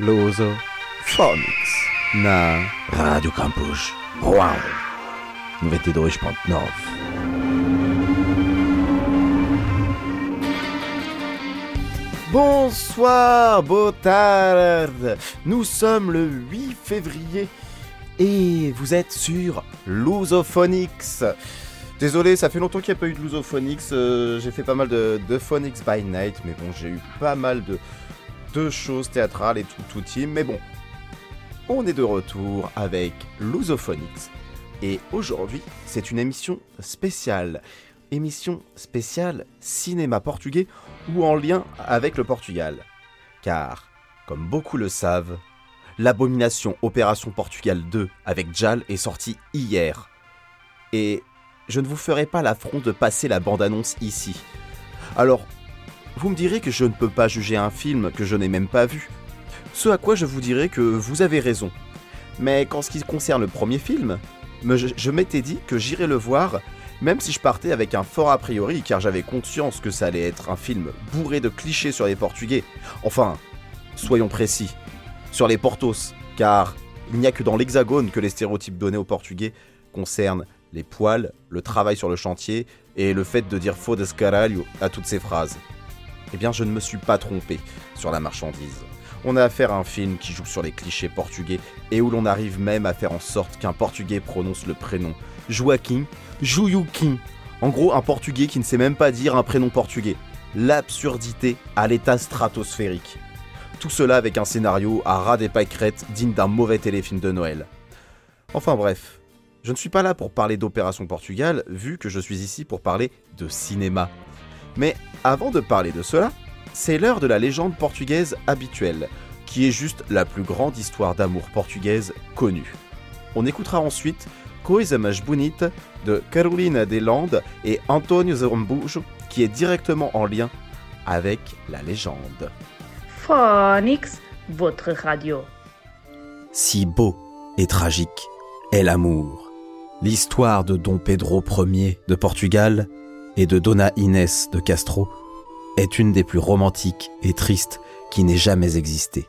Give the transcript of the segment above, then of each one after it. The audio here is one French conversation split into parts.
Loso. Phonics. Na. Rádio Campus Rouen. 92.9 Bonsoir, Botard Nous sommes le 8 février et vous êtes sur Lusophonics. Désolé, ça fait longtemps qu'il n'y a pas eu de Lusophonics. euh, j'ai fait pas mal de, de Phonics by Night, mais bon, j'ai eu pas mal de, de choses théâtrales et tout, tout. Mais bon, on est de retour avec Lusophonics. Et aujourd'hui, c'est une émission spéciale. Émission spéciale cinéma portugais ou en lien avec le Portugal. Car, comme beaucoup le savent, l'abomination Opération Portugal 2 avec Jal est sortie hier. Et je ne vous ferai pas l'affront de passer la bande-annonce ici. Alors, vous me direz que je ne peux pas juger un film que je n'ai même pas vu. Ce à quoi je vous dirai que vous avez raison. Mais qu'en ce qui concerne le premier film, je, m'étais dit que j'irais le voir même si je partais avec un fort a priori car j'avais conscience que ça allait être un film bourré de clichés sur les Portugais. Enfin, soyons précis, sur les Portos, car il n'y a que dans l'Hexagone que les stéréotypes donnés aux Portugais concernent les poils, le travail sur le chantier et le fait de dire faux caralho à toutes ces phrases. Eh bien, je ne me suis pas trompé sur la marchandise. On a affaire à un film qui joue sur les clichés portugais et où l'on arrive même à faire en sorte qu'un portugais prononce le prénom Joaquim Jouyuquim. En gros, un portugais qui ne sait même pas dire un prénom portugais. L'absurdité à l'état stratosphérique. Tout cela avec un scénario à ras des pâquerettes digne d'un mauvais téléfilm de Noël. Enfin bref, je ne suis pas là pour parler d'Opération Portugal, vu que je suis ici pour parler de cinéma. Mais avant de parler de cela, c'est l'heure de la légende portugaise habituelle, qui est juste la plus grande histoire d'amour portugaise connue. On écoutera ensuite Coisa Mais Bonita de Carolina des Landes et Antonio Zambujo, qui est directement en lien avec la légende. Phonics, votre radio. Si beau et tragique est l'amour. L'histoire de Dom Pedro Ier de Portugal et de Dona Inès de Castro est une des plus romantiques et tristes qui n'ait jamais existé.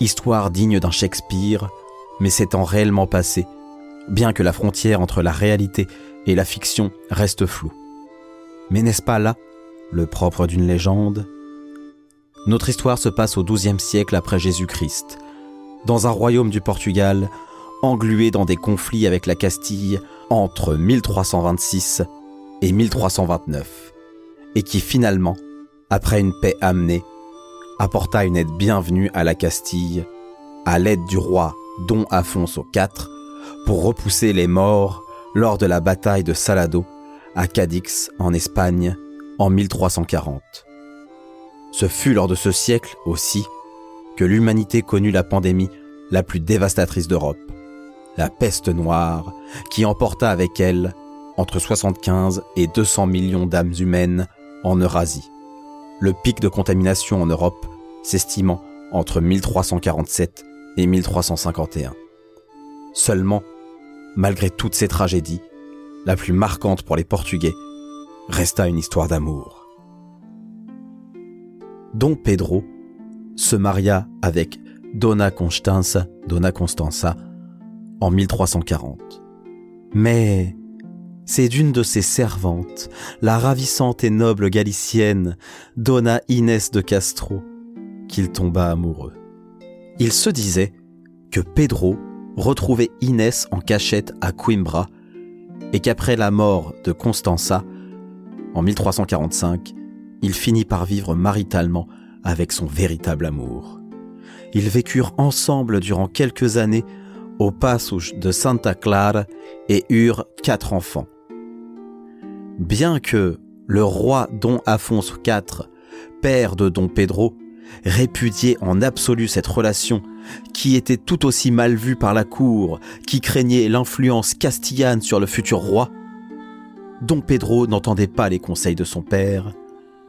Histoire digne d'un Shakespeare, mais s'étant réellement passé, bien que la frontière entre la réalité et la fiction reste floue. Mais n'est-ce pas là le propre d'une légende? Notre histoire se passe au XIIe siècle après Jésus-Christ, dans un royaume du Portugal, englué dans des conflits avec la Castille entre 1326 et 1329, et qui finalement, après une paix amenée, apporta une aide bienvenue à la Castille, à l'aide du roi Don Afonso IV, pour repousser les morts lors de la bataille de Salado à Cadix en Espagne en 1340. Ce fut lors de ce siècle aussi que l'humanité connut la pandémie la plus dévastatrice d'Europe, la peste noire, qui emporta avec elle entre 75 et 200 millions d'âmes humaines en Eurasie. Le pic de contamination en Europe s'estimant entre 1347 et 1351. Seulement, malgré toutes ces tragédies, la plus marquante pour les Portugais resta une histoire d'amour. Dom Pedro se maria avec Dona Constanza, Dona Constanza en 1340. Mais c'est d'une de ses servantes, la ravissante et noble galicienne Dona Inès de Castro, qu'il tomba amoureux. Il se disait que Pedro retrouvait Inès en cachette à Coimbra et qu'après la mort de Constanza, en 1345, il finit par vivre maritalement avec son véritable amour. Ils vécurent ensemble durant quelques années au Passos de Santa Clara et eurent quatre enfants. Bien que le roi Don Afonso IV, père de Don Pedro, répudiait en absolu cette relation qui était tout aussi mal vue par la cour, qui craignait l'influence castillane sur le futur roi, Don Pedro n'entendait pas les conseils de son père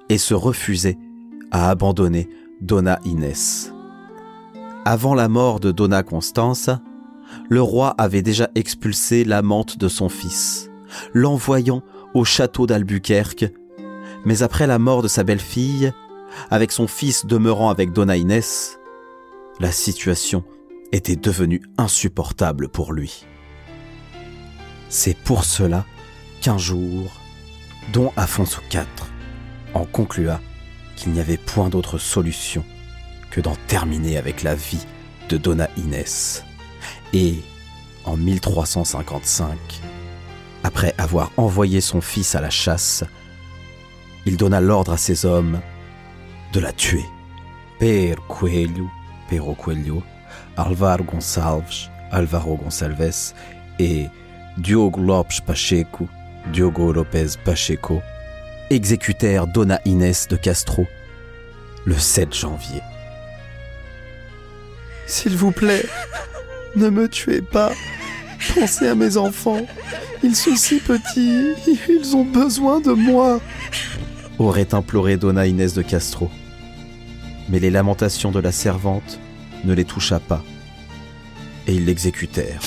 et se refusait à abandonner Donna Inès. Avant la mort de Donna Constance, le roi avait déjà expulsé l'amante de son fils, l'envoyant au château d'Albuquerque, mais après la mort de sa belle-fille, avec son fils demeurant avec Donna Inès, la situation était devenue insupportable pour lui. C'est pour cela qu'un jour, Don Afonso IV en conclua qu'il n'y avait point d'autre solution que d'en terminer avec la vie de Donna Inès. Et, en 1355, après avoir envoyé son fils à la chasse, il donna l'ordre à ses hommes de la tuer. Per Coelho, Pero Coelho, Alvaro Gonçalves, Alvaro Gonçalves et Diogo Lopes Pacheco, Diogo Lopez Pacheco, exécutèrent Donna Inès de Castro le 7 janvier. S'il vous plaît, ne me tuez pas. Pensez à mes enfants. Ils sont si petits. Ils ont besoin de moi. Aurait imploré Donna Inès de Castro. Mais les lamentations de la servante ne les toucha pas. Et ils l'exécutèrent.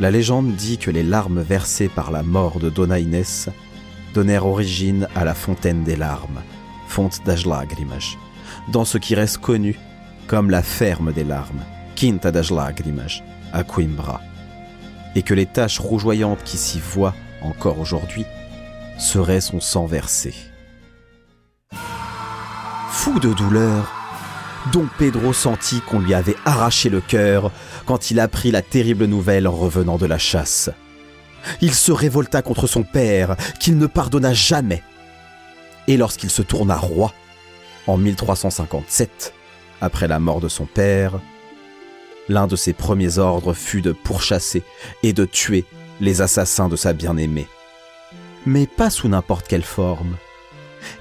La légende dit que les larmes versées par la mort de Donna Inès donnèrent origine à la fontaine des larmes, Fonte das Lágrimas, dans ce qui reste connu comme la ferme des larmes, Quinta das Lágrimas, Coimbra, et que les taches rougeoyantes qui s'y voient encore aujourd'hui seraient son sang versé. Fou de douleur, Don Pedro sentit qu'on lui avait arraché le cœur quand il apprit la terrible nouvelle en revenant de la chasse. Il se révolta contre son père, qu'il ne pardonna jamais. Et lorsqu'il se tourna roi, en 1357, après la mort de son père, l'un de ses premiers ordres fut de pourchasser et de tuer les assassins de sa bien-aimée. Mais pas sous n'importe quelle forme.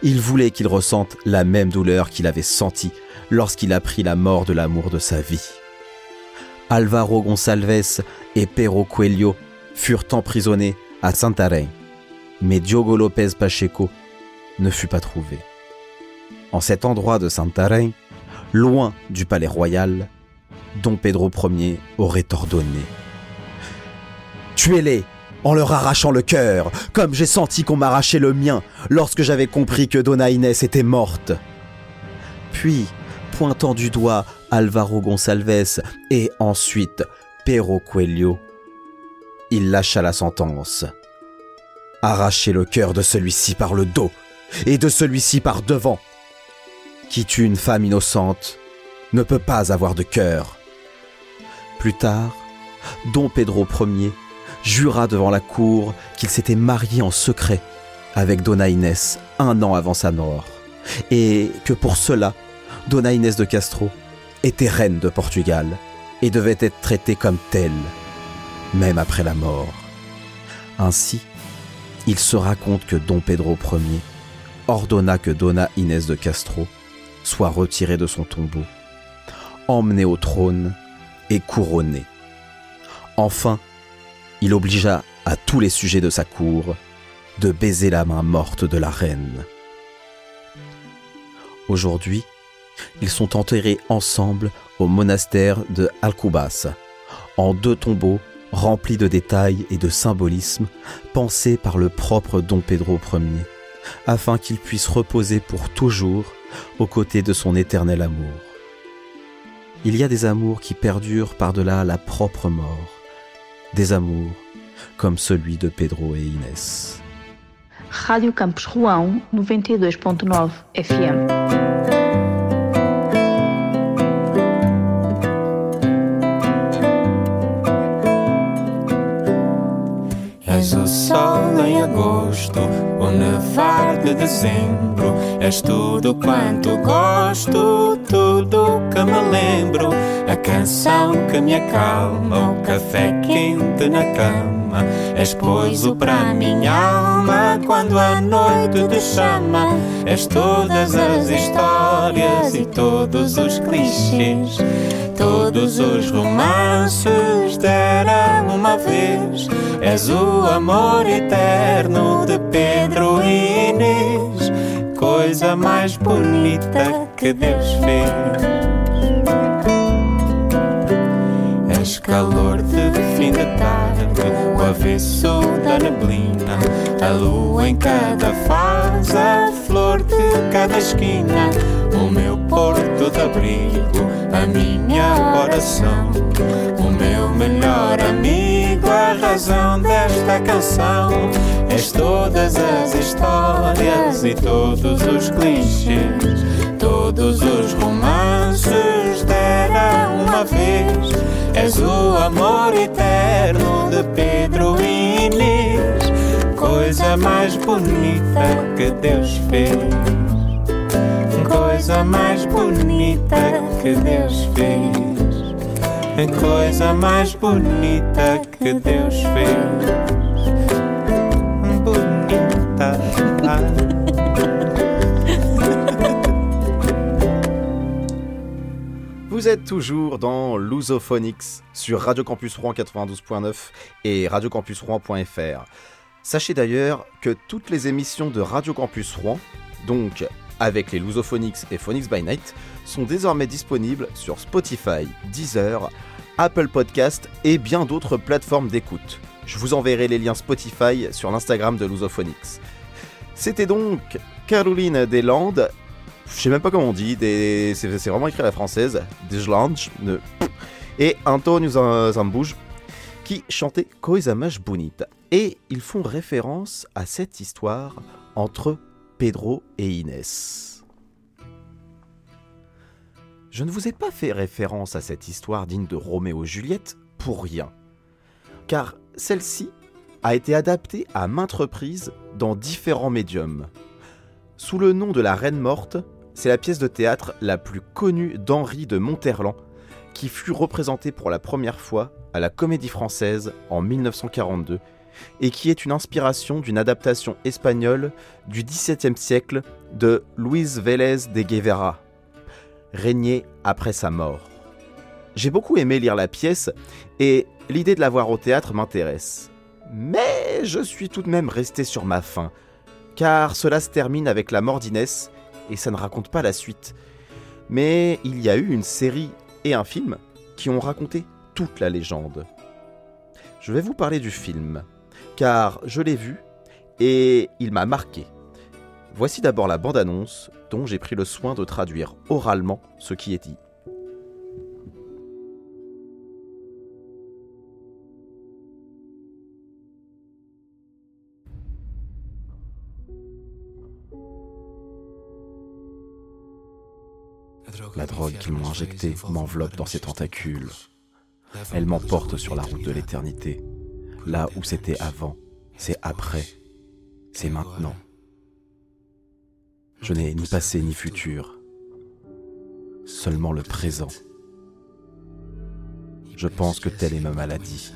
Il voulait qu'il ressente la même douleur qu'il avait sentie lorsqu'il apprit la mort de l'amour de sa vie. Alvaro Gonçalves et Pero Coelho furent emprisonnés à Santarém, mais Diogo Lopez Pacheco ne fut pas trouvé. En cet endroit de Santarém, loin du palais royal, Don Pedro Ier aurait ordonné Tuez-les en leur arrachant le cœur, comme j'ai senti qu'on m'arrachait le mien lorsque j'avais compris que Donna Inès était morte. Puis, pointant du doigt Alvaro Gonçalves et ensuite Pero Coelho, il lâcha la sentence. Arrachez le cœur de celui-ci par le dos et de celui-ci par devant. Qui tue une femme innocente ne peut pas avoir de cœur. Plus tard, Don Pedro Ier jura devant la cour qu'il s'était marié en secret avec Donna Inès un an avant sa mort, et que pour cela, Donna Inès de Castro était reine de Portugal et devait être traitée comme telle, même après la mort. Ainsi, il se raconte que Don Pedro Ier ordonna que Donna Inès de Castro soit retirée de son tombeau, emmenée au trône et couronnée. Enfin, il obligea à tous les sujets de sa cour de baiser la main morte de la reine. Aujourd'hui, ils sont enterrés ensemble au monastère de Alcubas, en deux tombeaux remplis de détails et de symbolismes pensés par le propre Don Pedro Ier, afin qu'il puisse reposer pour toujours aux côtés de son éternel amour. Il y a des amours qui perdurent par-delà la propre mort, des amours comme celui de Pedro et Inès. Radio Campus Rouen 92.9 FM. Sol em agosto, o nevar de dezembro. És tudo quanto gosto, tudo que me lembro. A canção que me acalma, o café quente na cama. És pouso para minha alma quando a noite te chama. És todas as histórias e todos os clichês. Todos os romances dera uma vez. És o amor eterno de Pedro e Inês, coisa mais bonita que Deus fez. És calor de fim de tarde, o avesso da neblina, a lua em cada fase, a flor de cada esquina, o meu porto de abrigo a minha oração, o meu melhor amigo, a razão desta canção. És todas as histórias e todos os clichês, todos os romances dera uma vez. És o amor eterno de Pedro e Inês, coisa mais bonita que Deus fez coisa mais bonita que Deus fez. Coisa mais bonita que Deus fez. Bonita. Vous êtes toujours dans Lusophonics sur Radio Campus Rouen 92.9 et radiocampusrouen.fr. Sachez d'ailleurs que toutes les émissions de Radio Campus Rouen, donc avec les Lusophonics et Phonics by Night, sont désormais disponibles sur Spotify, Deezer, Apple Podcast et bien d'autres plateformes d'écoute. Je vous enverrai les liens Spotify sur l'Instagram de Lusophonics. C'était donc Caroline Deslandes, je sais même pas comment on dit, des... c'est vraiment écrit à la française, Deslandes, ne... et Antonio Zam- Zambouj, qui chantaient Coisa Mais Bonita. Et ils font référence à cette histoire entre Pedro et Inès. Je ne vous ai pas fait référence à cette histoire digne de Roméo et Juliette pour rien, car celle-ci a été adaptée à maintes reprises dans différents médiums. Sous le nom de La Reine morte, c'est la pièce de théâtre la plus connue d'Henri de Monterland, qui fut représentée pour la première fois à la Comédie Française en 1942 et qui est une inspiration d'une adaptation espagnole du XVIIe siècle de Luis Vélez de Guevara, régné après sa mort. J'ai beaucoup aimé lire la pièce et l'idée de la voir au théâtre m'intéresse. Mais je suis tout de même resté sur ma faim, car cela se termine avec la mort d'Inès et ça ne raconte pas la suite. Mais il y a eu une série et un film qui ont raconté toute la légende. Je vais vous parler du film, car je l'ai vu et il m'a marqué. Voici d'abord la bande-annonce dont j'ai pris le soin de traduire oralement ce qui est dit. La drogue qu'ils m'ont injectée m'enveloppe dans ses tentacules. Elle m'emporte sur la route de l'éternité. Là où c'était avant, c'est après, c'est maintenant. Je n'ai ni passé ni futur, seulement le présent. Je pense que telle est ma maladie.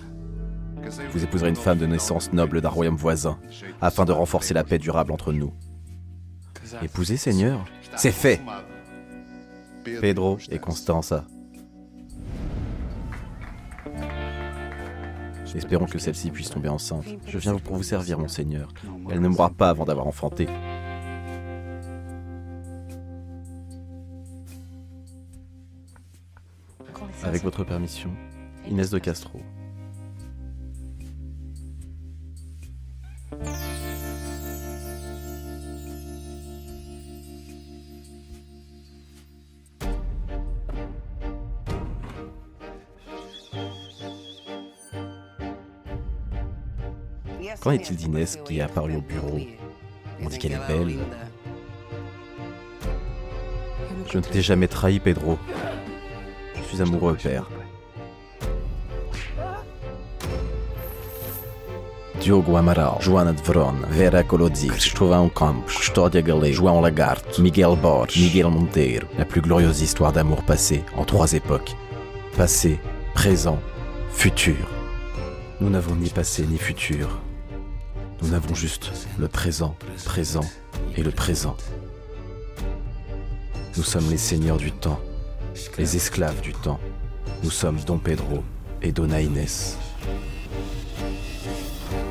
Vous épouserez une femme de naissance noble d'un royaume voisin, afin de renforcer la paix durable entre nous. Épousez, Seigneur C'est fait Pedro et Constanza. Espérons que celle-ci puisse tomber enceinte. Je viens pour vous servir, mon Seigneur. Elle ne mourra pas avant d'avoir enfanté. Avec votre permission, Inès de Castro. Qu'en est-il d'Inès qui est apparue au bureau? On dit qu'elle est belle. Je ne t'ai jamais trahi, Pedro. Je suis amoureux, père. Diogo Amaral, Joana de Vera Colodzi, Cristóvão Campos, Custódia Galego, João Lagarto, Miguel Borges, Miguel Monteiro. La plus glorieuse histoire d'amour passée en trois époques. Passé, présent, futur. Nous n'avons ni passé ni futur. Nous n'avons juste le présent, présent et le présent. Nous sommes les seigneurs du temps, les esclaves du temps. Nous sommes Don Pedro et Dona Inès.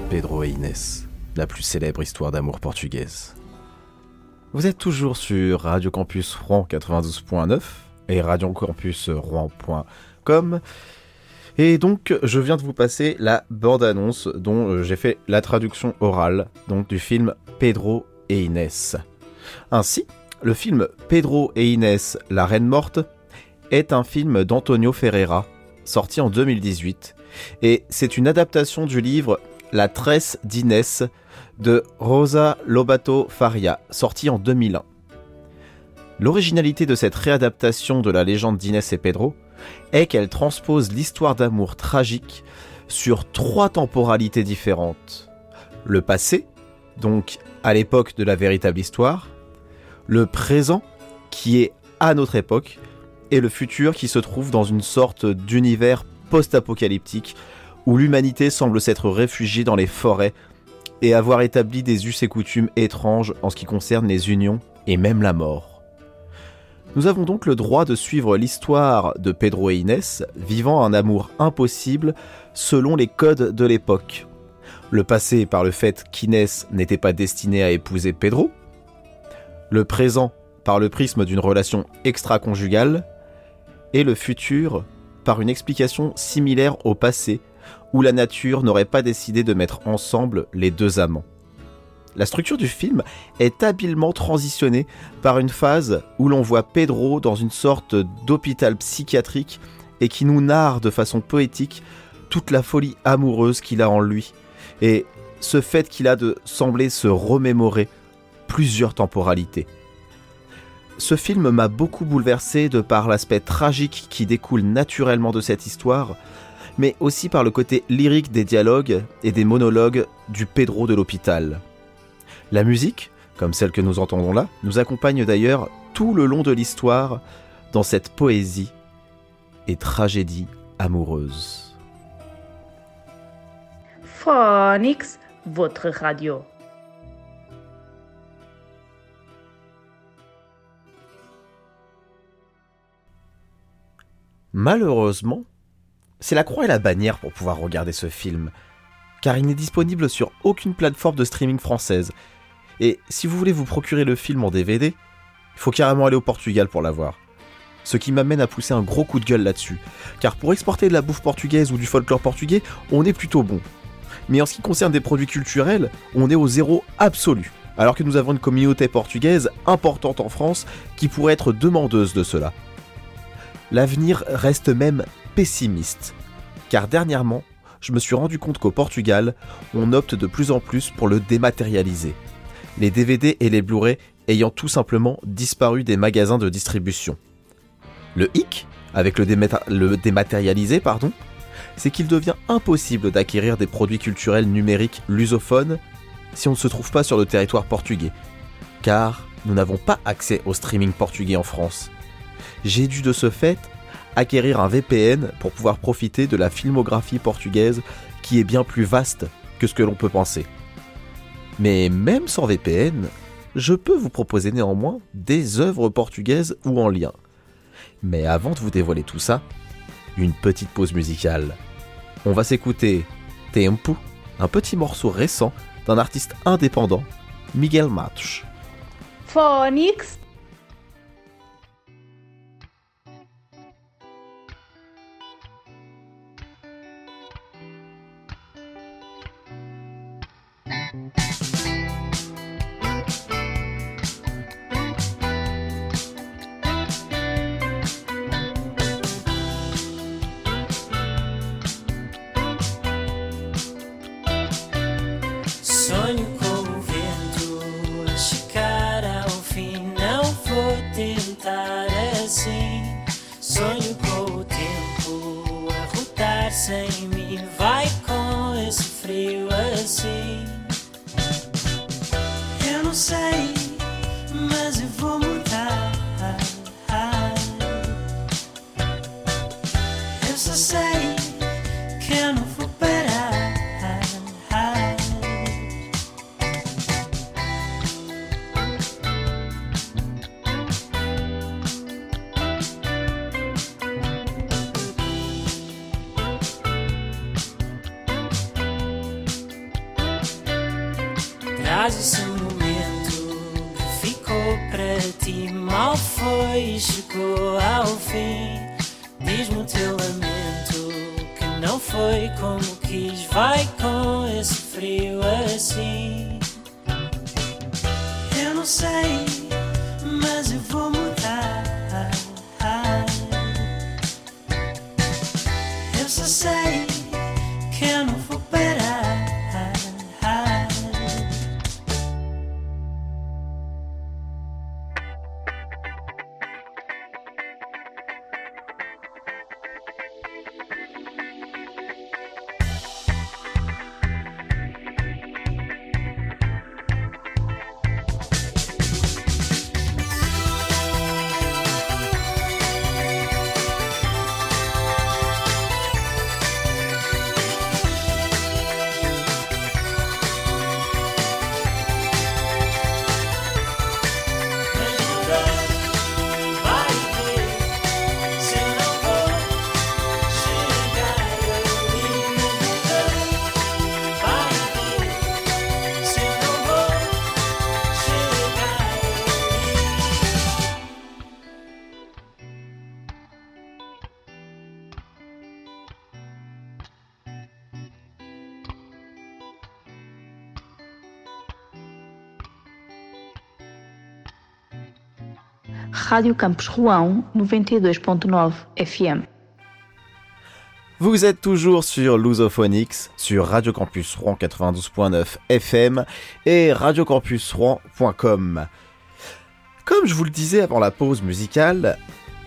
Pedro et Inès, la plus célèbre histoire d'amour portugaise. Vous êtes toujours sur Radio Campus Rouen 92.9 et radiocampusrouen.com. Et donc, je viens de vous passer la bande-annonce dont euh, j'ai fait la traduction orale donc du film Pedro et Inès. Ainsi, le film Pedro et Inès, la reine morte, est un film d'Antonio Ferreira, sorti en 2018, et c'est une adaptation du livre La tresse d'Inès de Rosa Lobato Faria, sorti en 2001. L'originalité de cette réadaptation de la légende d'Inès et Pedro est qu'elle transpose l'histoire d'amour tragique sur trois temporalités différentes. Le passé, donc à l'époque de la véritable histoire, le présent, qui est à notre époque, et le futur qui se trouve dans une sorte d'univers post-apocalyptique où l'humanité semble s'être réfugiée dans les forêts et avoir établi des us et coutumes étranges en ce qui concerne les unions et même la mort. Nous avons donc le droit de suivre l'histoire de Pedro et Inès vivant un amour impossible selon les codes de l'époque. Le passé par le fait qu'Inès n'était pas destinée à épouser Pedro, le présent par le prisme d'une relation extra-conjugale, et le futur par une explication similaire au passé où la nature n'aurait pas décidé de mettre ensemble les deux amants. La structure du film est habilement transitionnée par une phase où l'on voit Pedro dans une sorte d'hôpital psychiatrique et qui nous narre de façon poétique toute la folie amoureuse qu'il a en lui et ce fait qu'il a de sembler se remémorer plusieurs temporalités. Ce film m'a beaucoup bouleversé de par l'aspect tragique qui découle naturellement de cette histoire, mais aussi par le côté lyrique des dialogues et des monologues du Pedro de l'hôpital. La musique, comme celle que nous entendons là, nous accompagne d'ailleurs tout le long de l'histoire dans cette poésie et tragédie amoureuse. Phonics, votre radio. Malheureusement, c'est la croix et la bannière pour pouvoir regarder ce film, car il n'est disponible sur aucune plateforme de streaming française. Et si vous voulez vous procurer le film en DVD, il faut carrément aller au Portugal pour l'avoir. Ce qui m'amène à pousser un gros coup de gueule là-dessus, car pour exporter de la bouffe portugaise ou du folklore portugais, on est plutôt bon. Mais en ce qui concerne des produits culturels, on est au zéro absolu, alors que nous avons une communauté portugaise importante en France qui pourrait être demandeuse de cela. L'avenir reste même pessimiste, car dernièrement, je me suis rendu compte qu'au Portugal, on opte de plus en plus pour le dématérialiser. Les DVD et les Blu-ray ayant tout simplement disparu des magasins de distribution. Le hic, avec le, dématérialisé, pardon, c'est qu'il devient impossible d'acquérir des produits culturels numériques lusophones si on ne se trouve pas sur le territoire portugais, car nous n'avons pas accès au streaming portugais en France. J'ai dû de ce fait acquérir un VPN pour pouvoir profiter de la filmographie portugaise qui est bien plus vaste que ce que l'on peut penser. Mais même sans VPN, je peux vous proposer néanmoins des œuvres portugaises ou en lien. Mais avant de vous dévoiler tout ça, une petite pause musicale. On va s'écouter Tempo, un petit morceau récent d'un artiste indépendant, Miguel Matos. Phonics, Rádio Campus Rouen 92.9 FM. Vous êtes toujours sur Lusophonix, sur Radio Campus Rouen 92.9 FM et radiocampusrouen.com. Comme je vous le disais avant la pause musicale,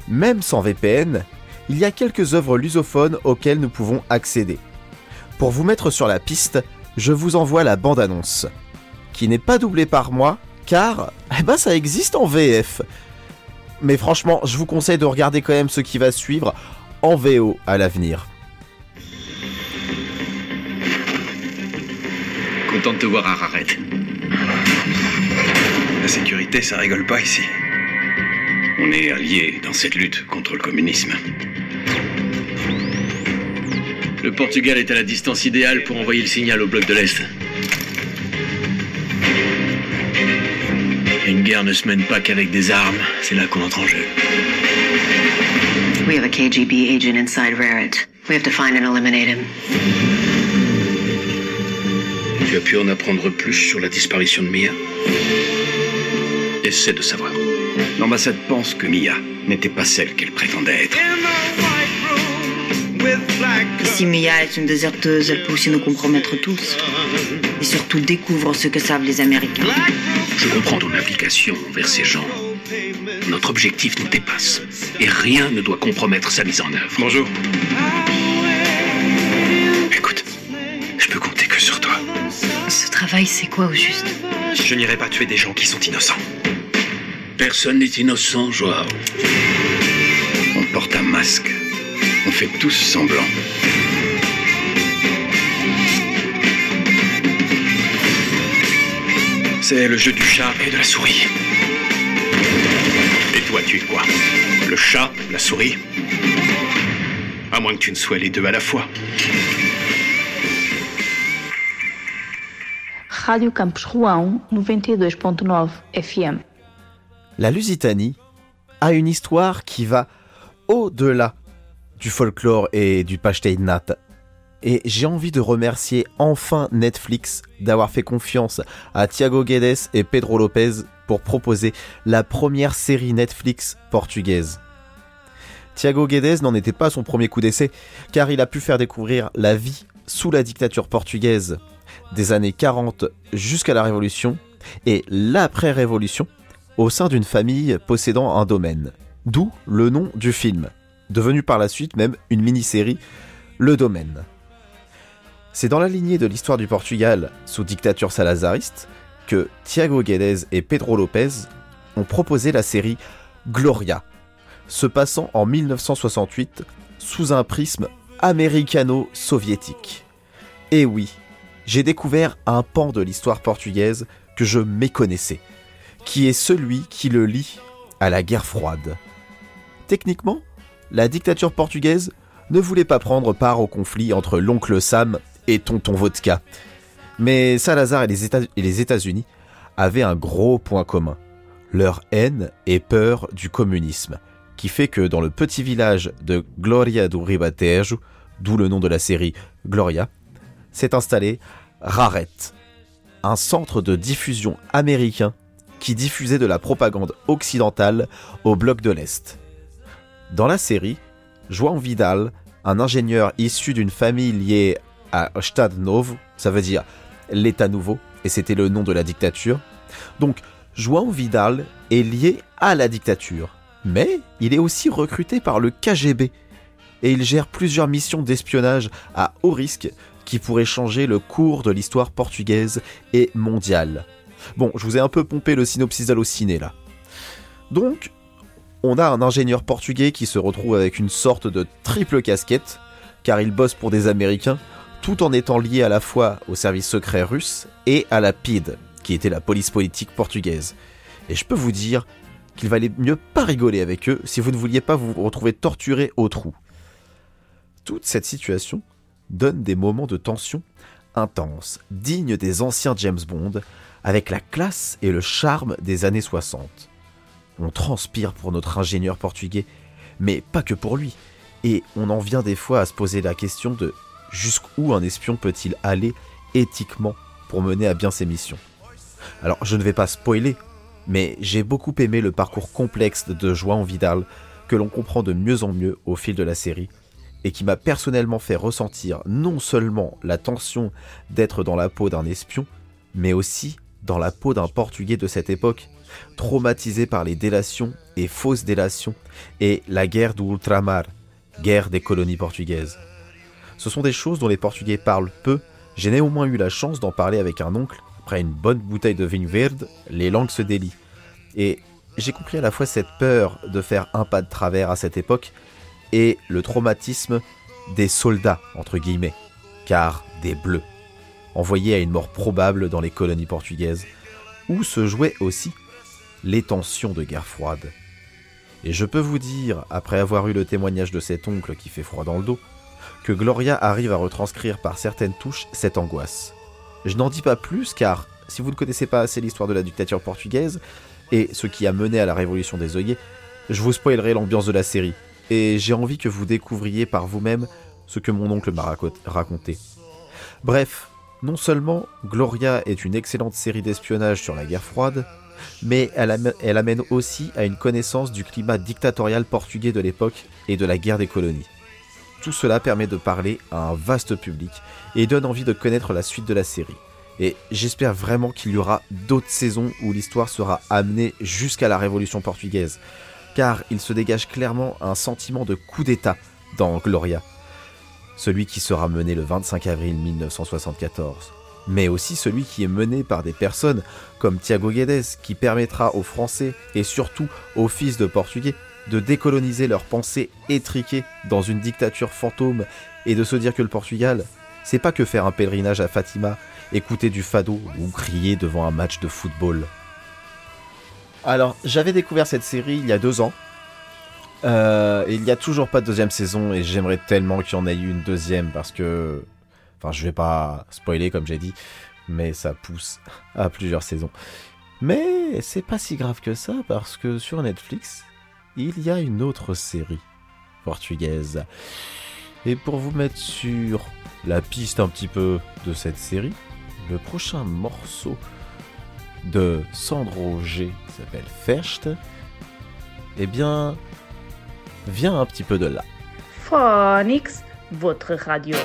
même sans VPN, il y a quelques œuvres lusophones auxquelles nous pouvons accéder. Pour vous mettre sur la piste, je vous envoie la bande-annonce, qui n'est pas doublée par moi, car eh ben, ça existe en VF. Mais franchement, je vous conseille de regarder quand même ce qui va suivre en VO à l'avenir. Content de te voir, Araret. La sécurité, ça rigole pas ici. On est alliés dans cette lutte contre le communisme. Le Portugal est à la distance idéale pour envoyer le signal au bloc de l'Est. Une guerre ne se mène pas qu'avec des armes, c'est là qu'on entre en jeu. We have a KGB agent inside Raret. We have to find and eliminate him. Tu as pu en apprendre plus sur la disparition de Mia? Essaie de savoir. L'ambassade pense que Mia n'était pas celle qu'elle prétendait être. Si Mia est une déserteuse, elle peut aussi nous compromettre tous. Et surtout découvre ce que savent les Américains. Je comprends ton implication envers ces gens. Notre objectif nous dépasse. Et rien ne doit compromettre sa mise en œuvre. Bonjour. Écoute, je peux compter que sur toi. Ce travail, c'est quoi au juste? Je n'irai pas tuer des gens qui sont innocents. Personne n'est innocent, Joao. On porte un masque. On fait tous semblant. C'est le jeu du chat et de la souris. Et toi, tu es quoi? Le chat, la souris? À moins que tu ne sois les deux à la fois. Rádio Campus Rouen 92.9 FM. La Lusitanie a une histoire qui va au-delà du folklore et du pashténat. Et j'ai envie de remercier enfin Netflix d'avoir fait confiance à Thiago Guedes et Pedro Lopez pour proposer la première série Netflix portugaise. Thiago Guedes n'en était pas son premier coup d'essai, car il a pu faire découvrir la vie sous la dictature portugaise des années 40 jusqu'à la Révolution et l'après-Révolution au sein d'une famille possédant un domaine. D'où le nom du film, devenu par la suite même une mini-série, Le Domaine. C'est dans la lignée de l'histoire du Portugal sous dictature salazariste que Thiago Guedes et Pedro Lopez ont proposé la série Gloria, se passant en 1968 sous un prisme américano-soviétique. Et oui, j'ai découvert un pan de l'histoire portugaise que je méconnaissais, qui est celui qui le lie à la guerre froide. Techniquement, la dictature portugaise ne voulait pas prendre part au conflit entre l'oncle Sam et tonton Vodka. Mais Salazar et les États-Unis avaient un gros point commun, leur haine et peur du communisme, qui fait que dans le petit village de Gloria do Ribatejo, d'où le nom de la série Gloria, s'est installé Raret, un centre de diffusion américain qui diffusait de la propagande occidentale au bloc de l'Est. Dans la série, João Vidal un ingénieur issu d'une famille liée à Stad Novo, ça veut dire l'État nouveau, et c'était le nom de la dictature. Donc, João Vidal est lié à la dictature, mais il est aussi recruté par le KGB, et il gère plusieurs missions d'espionnage à haut risque qui pourraient changer le cours de l'histoire portugaise et mondiale. Bon, je vous ai un peu pompé le synopsis d'Allociné là. Donc, on a un ingénieur portugais qui se retrouve avec une sorte de triple casquette, car il bosse pour des Américains, tout en étant lié à la fois au service secret russe et à la PID, qui était la police politique portugaise. Et je peux vous dire qu'il valait mieux pas rigoler avec eux si vous ne vouliez pas vous retrouver torturé au trou. Toute cette situation donne des moments de tension intenses, dignes des anciens James Bond, avec la classe et le charme des années 60. On transpire pour notre ingénieur portugais, mais pas que pour lui, et on en vient des fois à se poser la question de jusqu'où un espion peut-il aller éthiquement pour mener à bien ses missions. Alors je ne vais pas spoiler, mais j'ai beaucoup aimé le parcours complexe de João Vidal, que l'on comprend de mieux en mieux au fil de la série, et qui m'a personnellement fait ressentir non seulement la tension d'être dans la peau d'un espion, mais aussi dans la peau d'un Portugais de cette époque, traumatisé par les délations et fausses délations et la guerre d'Ultramar, guerre des colonies portugaises. Ce sont des choses dont les Portugais parlent peu, j'ai néanmoins eu la chance d'en parler avec un oncle, après une bonne bouteille de vin verde, les langues se délient. Et j'ai compris à la fois cette peur de faire un pas de travers à cette époque, et le traumatisme des soldats, entre guillemets, car des bleus, envoyés à une mort probable dans les colonies portugaises, où se jouaient aussi les tensions de guerre froide. Et je peux vous dire, après avoir eu le témoignage de cet oncle qui fait froid dans le dos, que Gloria arrive à retranscrire par certaines touches cette angoisse. Je n'en dis pas plus car, si vous ne connaissez pas assez l'histoire de la dictature portugaise et ce qui a mené à la révolution des œillets, je vous spoilerai l'ambiance de la série, et j'ai envie que vous découvriez par vous-même ce que mon oncle m'a raconté. Bref, non seulement Gloria est une excellente série d'espionnage sur la guerre froide, mais elle, amène aussi à une connaissance du climat dictatorial portugais de l'époque et de la guerre des colonies. Tout cela permet de parler à un vaste public et donne envie de connaître la suite de la série. Et j'espère vraiment qu'il y aura d'autres saisons où l'histoire sera amenée jusqu'à la Révolution portugaise car il se dégage clairement un sentiment de coup d'État dans Gloria, celui qui sera mené le 25 avril 1974, mais aussi celui qui est mené par des personnes comme Tiago Guedes, qui permettra aux Français et surtout aux fils de Portugais de décoloniser leurs pensées étriquées dans une dictature fantôme et de se dire que le Portugal, c'est pas que faire un pèlerinage à Fatima, écouter du fado ou crier devant un match de football. Alors, j'avais découvert cette série il y a deux ans. Euh, il n'y a toujours pas de deuxième saison et j'aimerais tellement qu'il y en ait eu une deuxième parce que. Enfin, je vais pas spoiler comme j'ai dit, mais ça pousse à plusieurs saisons. Mais c'est pas si grave que ça parce que sur Netflix, il y a une autre série portugaise. Et pour vous mettre sur la piste un petit peu de cette série, le prochain morceau de Sandro G s'appelle Fecht, eh bien, vient un petit peu de là. Phoenix, votre radio.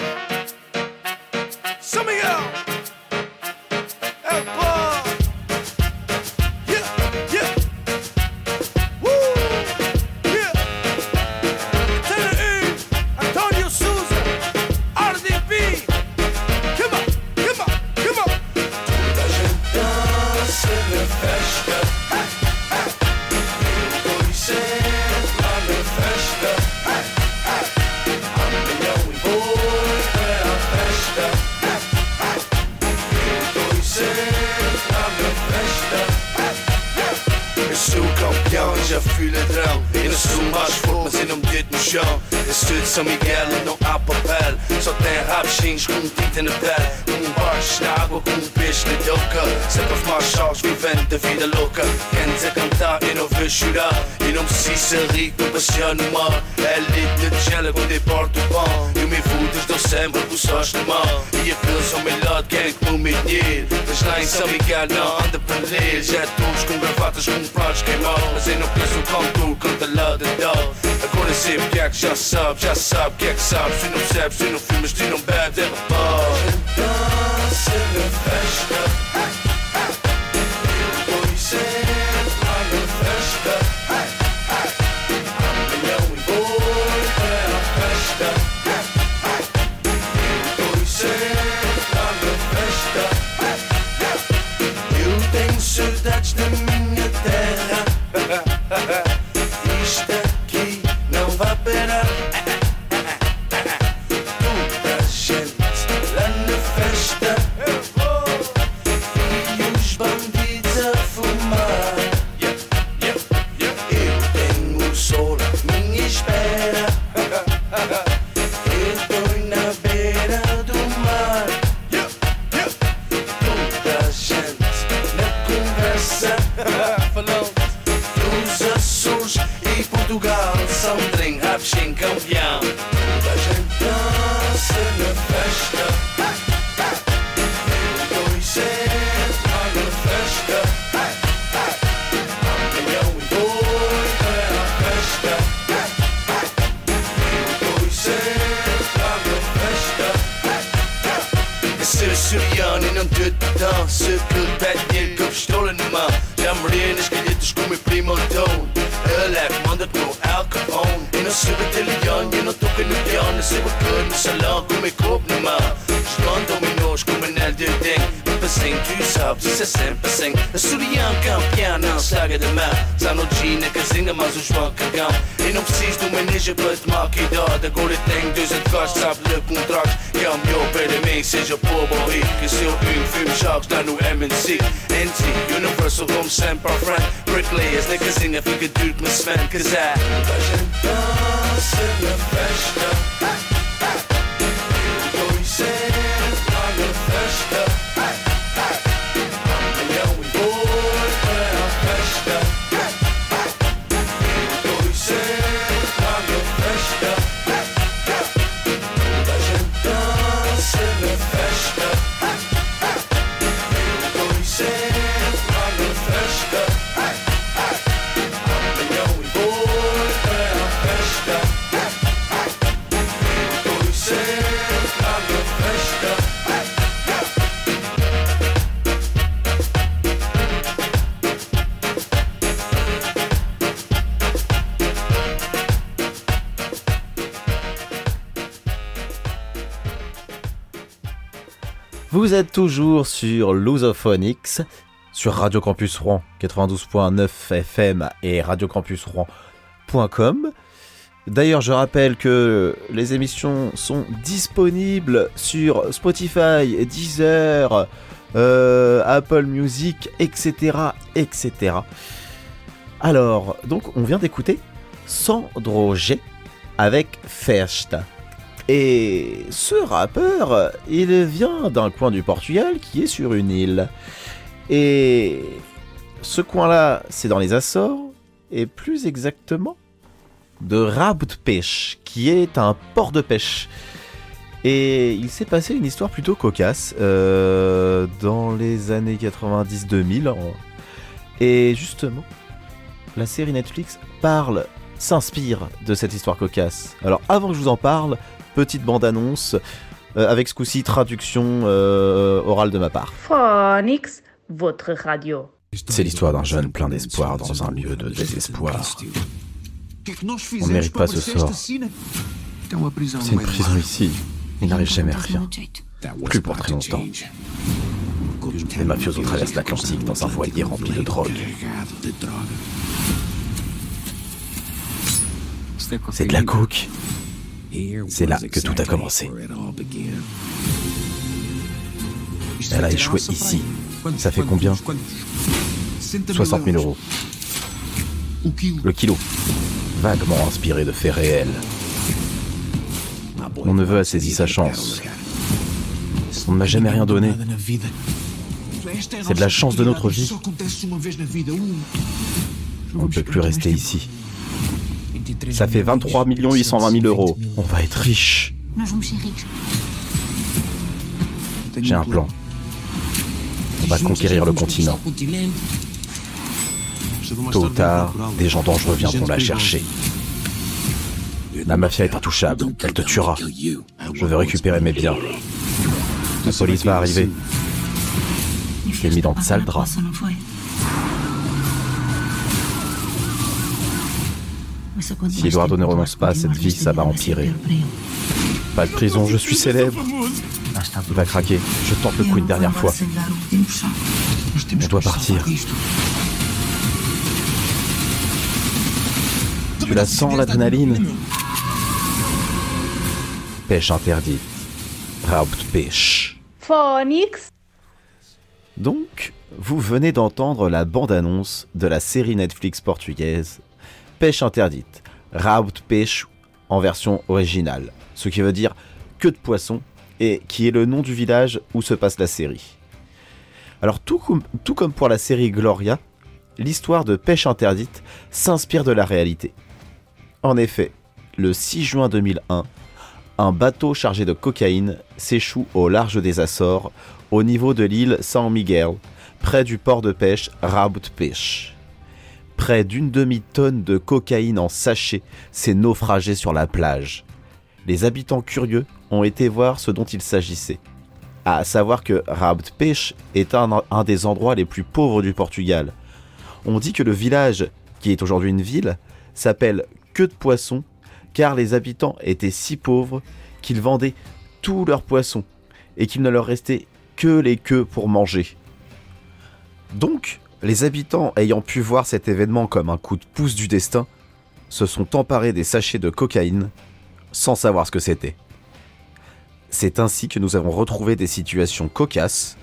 suis là Et non si rico que passionnez-moi É linda de depósito bom e o meu fudes estou sempre com sós no mal. E a filha melhor quem que me menir Mas lá em São Miguel não anda para ler Já todos com gravatas com pratos queimados. Mas eu não penso como tu canta lá de dó Agora sei porque é que já sabe, já sabe que é que sabe Se não percebes, se não filmas, se não bebes, é rapaz Dança, meu First so don't send our friend. Bricklayers, niggas zingen für geduld Sven gesagt Wir sind das in der Feste Vous êtes toujours sur Lusophonics, sur Radio Campus Rouen 92.9 FM et radiocampusrouen.com. D'ailleurs, je rappelle que les émissions sont disponibles sur Spotify, Deezer, euh, Apple Music, etc., etc. Alors, donc, on vient d'écouter Sandro G avec Festa. Et ce rappeur, il vient d'un coin du Portugal qui est sur une île. Et ce coin-là, c'est dans les Açores, et plus exactement de Rabo Pêche, qui est un port de pêche. Et il s'est passé une histoire plutôt cocasse euh, dans les années 90-2000. Et justement, la série Netflix parle, s'inspire de cette histoire cocasse. Alors avant que je vous en parle, petite bande-annonce, euh, avec ce coup-ci traduction euh, orale de ma part. Phonix, votre radio. C'est l'histoire d'un jeune plein d'espoir dans un lieu de désespoir. On ne mérite pas ce sort. C'est une prison ici. Il n'arrive jamais à rien. Plus pour très longtemps. Les mafiosos traversent l'Atlantique dans un voilier rempli de drogue. C'est de la coke. C'est là que tout a commencé. Elle a échoué ici. Ça fait combien? 60 000 euros. Le kilo. Vaguement inspiré de faits réels. Mon neveu a saisi sa chance. On ne m'a jamais rien donné. C'est de la chance de notre vie. On ne peut plus rester ici. Ça fait 23 820 000 euros. On va être riche. J'ai un plan. On va conquérir le continent. Tôt ou tard, des gens dangereux viendront la chercher. La mafia est intouchable. Elle te tuera. Je veux récupérer mes biens. La police va arriver. Je l'ai mis dans de sales draps. Si Eduardo ne renonce pas à cette vie, ça va empirer. Pas de prison, je suis célèbre. Il va craquer. Je tente le coup une dernière fois. On doit partir. Tu la sens, l'adrénaline Pêche interdite. Raubtpêche. Phoenix, Donc, vous venez d'entendre la bande-annonce de la série Netflix portugaise Pêche interdite, Raubtpêche en version originale, ce qui veut dire queue de poisson et qui est le nom du village où se passe la série. Alors tout comme, pour la série Gloria, l'histoire de Pêche interdite s'inspire de la réalité. En effet, le 6 juin 2001, un bateau chargé de cocaïne s'échoue au large des Açores, au niveau de l'île San Miguel, près du port de pêche Raubtpêche. Près d'une demi-tonne de cocaïne en sachet s'est naufragée sur la plage. Les habitants curieux ont été voir ce dont il s'agissait. À savoir que Raubtpêche est un, un des endroits les plus pauvres du Portugal. On dit que le village, qui est aujourd'hui une ville, s'appelle Queue de Poisson car les habitants étaient si pauvres qu'ils vendaient tous leurs poissons et qu'il ne leur restait que les queues pour manger. Donc, les habitants ayant pu voir cet événement comme un coup de pouce du destin, se sont emparés des sachets de cocaïne sans savoir ce que c'était. C'est ainsi que nous avons retrouvé des situations cocasses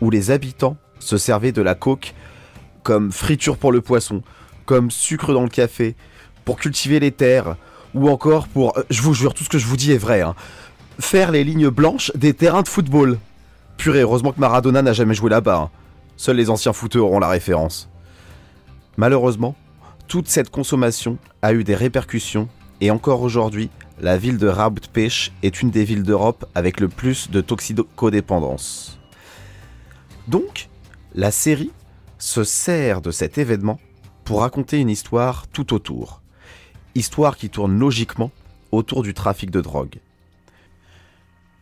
où les habitants se servaient de la coke comme friture pour le poisson, comme sucre dans le café, pour cultiver les terres, ou encore pour, euh, je vous jure, tout ce que je vous dis est vrai, hein, faire les lignes blanches des terrains de football. Purée, heureusement que Maradona n'a jamais joué là-bas. hein. Seuls les anciens footeux auront la référence. Malheureusement, toute cette consommation a eu des répercussions et encore aujourd'hui, la ville de Raubtpêche est une des villes d'Europe avec le plus de toxicodépendance. Donc, la série se sert de cet événement pour raconter une histoire tout autour. Histoire qui tourne logiquement autour du trafic de drogue.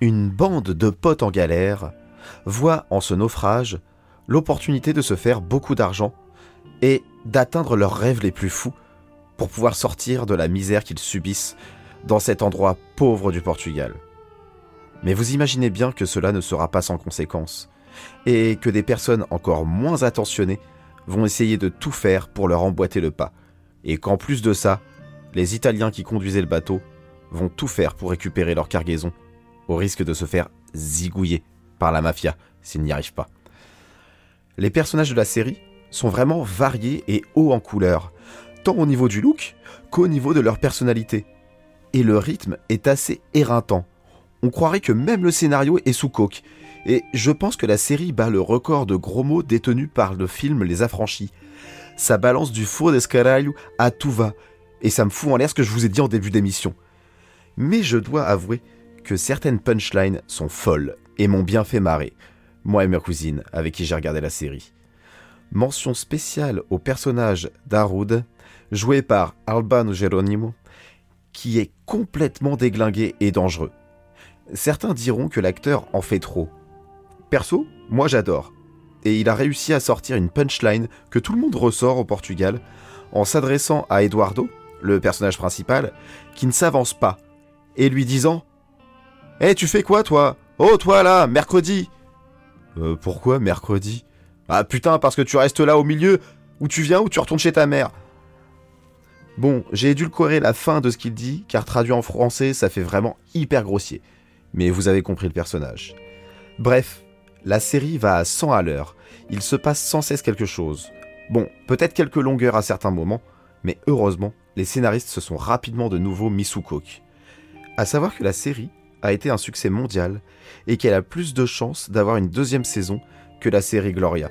Une bande de potes en galère voit en ce naufrage l'opportunité de se faire beaucoup d'argent et d'atteindre leurs rêves les plus fous pour pouvoir sortir de la misère qu'ils subissent dans cet endroit pauvre du Portugal. Mais vous imaginez bien que cela ne sera pas sans conséquences, et que des personnes encore moins attentionnées vont essayer de tout faire pour leur emboîter le pas, et qu'en plus de ça, les Italiens qui conduisaient le bateau vont tout faire pour récupérer leur cargaison, au risque de se faire zigouiller par la mafia s'ils n'y arrivent pas. Les personnages de la série sont vraiment variés et hauts en couleur, tant au niveau du look qu'au niveau de leur personnalité. Et le rythme est assez éreintant. On croirait que même le scénario est sous coke. Et je pense que la série bat le record de gros mots détenus par le film Les Affranchis. Ça balance du faux d'escaralho à tout va. Et ça me fout en l'air ce que je vous ai dit en début d'émission. Mais je dois avouer que certaines punchlines sont folles et m'ont bien fait marrer. Moi et ma cousine, avec qui j'ai regardé la série. Mention spéciale au personnage d'Arud, joué par Albano Geronimo, qui est complètement déglingué et dangereux. Certains diront que l'acteur en fait trop. Perso, moi j'adore. Et il a réussi à sortir une punchline que tout le monde ressort au Portugal en s'adressant à Eduardo, le personnage principal, qui ne s'avance pas, et lui disant Hé, tu fais quoi toi? Oh, toi là, mercredi Euh, pourquoi mercredi? Ah putain, parce que tu restes là au milieu, où tu viens ou tu retournes chez ta mère Bon, j'ai édulcoré la fin de ce qu'il dit, car traduit en français, ça fait vraiment hyper grossier. Mais vous avez compris le personnage. Bref, la série va à 100 à l'heure. Il se passe sans cesse quelque chose. Bon, peut-être quelques longueurs à certains moments, mais heureusement, les scénaristes se sont rapidement de nouveau mis sous coque. À savoir que la série a été un succès mondial et qu'elle a plus de chances d'avoir une deuxième saison que la série Gloria.